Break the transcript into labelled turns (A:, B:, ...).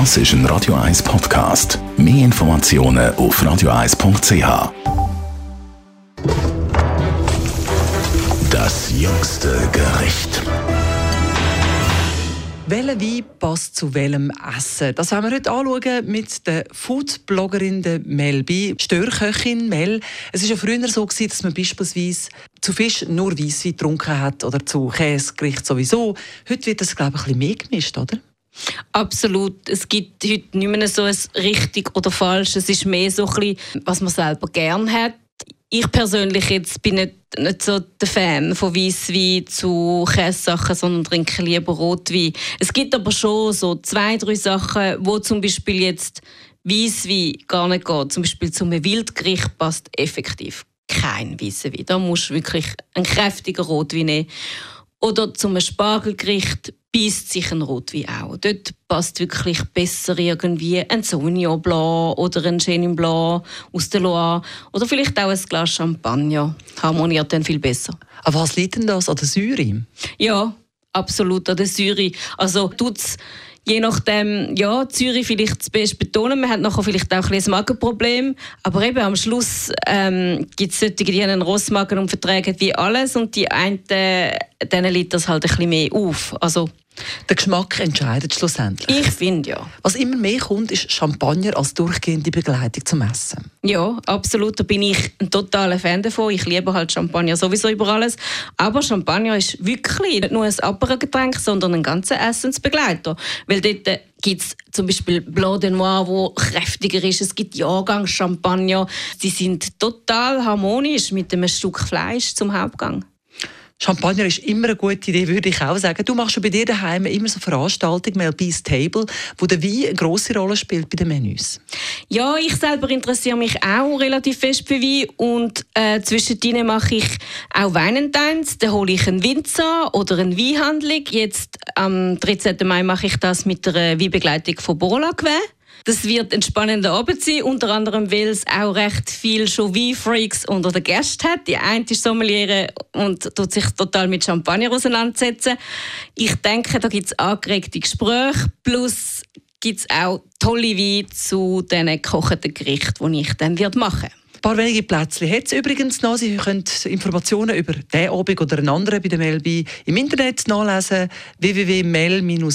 A: Das ist ein Radio 1 Podcast. Mehr Informationen auf radio1.ch. Das jüngste Gericht.
B: Welcher Wein passt zu welchem Essen? Das werden wir heute anschauen mit der Foodbloggerin Mel B. Störköchin Mel. Es war ja früher so, dass man beispielsweise zu Fisch nur Weisswein getrunken hat oder zu Käsegericht sowieso. Heute wird das, glaube ich, ein bisschen mehr gemischt, oder?
C: Absolut. Es gibt heute nicht mehr so ein richtig oder falsch. Es ist mehr so bisschen, was man selber gerne hat ich persönlich jetzt bin nicht, nicht so der Fan von Weisswein zu Käsesachen, sondern trinke lieber Rotwein. Es gibt aber schon so zwei, drei Sachen, wo zum Beispiel jetzt Weisswein gar nicht geht. Zum Beispiel zum Wildgericht passt effektiv kein Weisswein. Da musst du wirklich einen kräftigen Rotwein nehmen. Oder zum Spargelgericht beißt sich ein Rotwein auch. Dort passt wirklich besser irgendwie ein Sauvignon Blanc oder ein Chenin Blanc aus der Loire oder vielleicht auch ein Glas Champagner. Harmoniert dann viel besser.
B: Aber was liegt denn das an der Säure?
C: Ja, absolut an der Säure. Also tut's je nachdem, ja, Zürich vielleicht das Beste betonen. Man hat nachher vielleicht auch ein, ein Magenproblem. Aber eben am Schluss ähm, gibt es solche, die einen Rossmagen und vertragen wie alles. Und die einen, denen liegt das halt ein bisschen mehr auf. Also
B: der Geschmack entscheidet schlussendlich.
C: Ich finde ja.
B: Was immer mehr kommt, ist Champagner als durchgehende Begleitung zum Essen.
C: Ja, absolut. Da bin ich ein totaler Fan davon. Ich liebe halt Champagner sowieso über alles. Aber Champagner ist wirklich nicht nur ein Apero-Getränk, sondern ein ganzer Essensbegleiter. Weil dort äh, gibt es zum Beispiel Blanc de Noir, wo kräftiger ist. Es gibt Jahrgang Champagner. Sie sind total harmonisch mit einem Stück Fleisch zum Hauptgang.
B: Champagner ist immer eine gute Idee, würde ich auch sagen. Du machst bei dir daheim immer so Veranstaltungen, Melby's Table, wo der Wein eine grosse Rolle spielt bei den Menüs.
C: Ja, ich selber interessiere mich auch relativ fest für Wein und äh, zwischendrin mache ich auch Weinentines. Da hole ich einen Winzer oder eine Weinhandlung. Jetzt am 13. Mai mache ich das mit der Weinbegleitung von Borla Quai. Das wird ein spannender Abend sein, unter anderem, weil es auch recht viel schon Wein-Freaks unter den Gästen hat. Die eine ist Sommelier und tut sich total mit Champagner auseinandersetzen. Ich denke, da gibt es angeregte Gespräche, plus gibt es auch tolle Weine zu diesen gekochten Gerichten, die ich dann machen werde.
B: Ein paar wenige Plätzchen hat es übrigens noch. Sie können Informationen über diesen Abend oder einen anderen bei der Melby im Internet nachlesen www.mel-b.ch.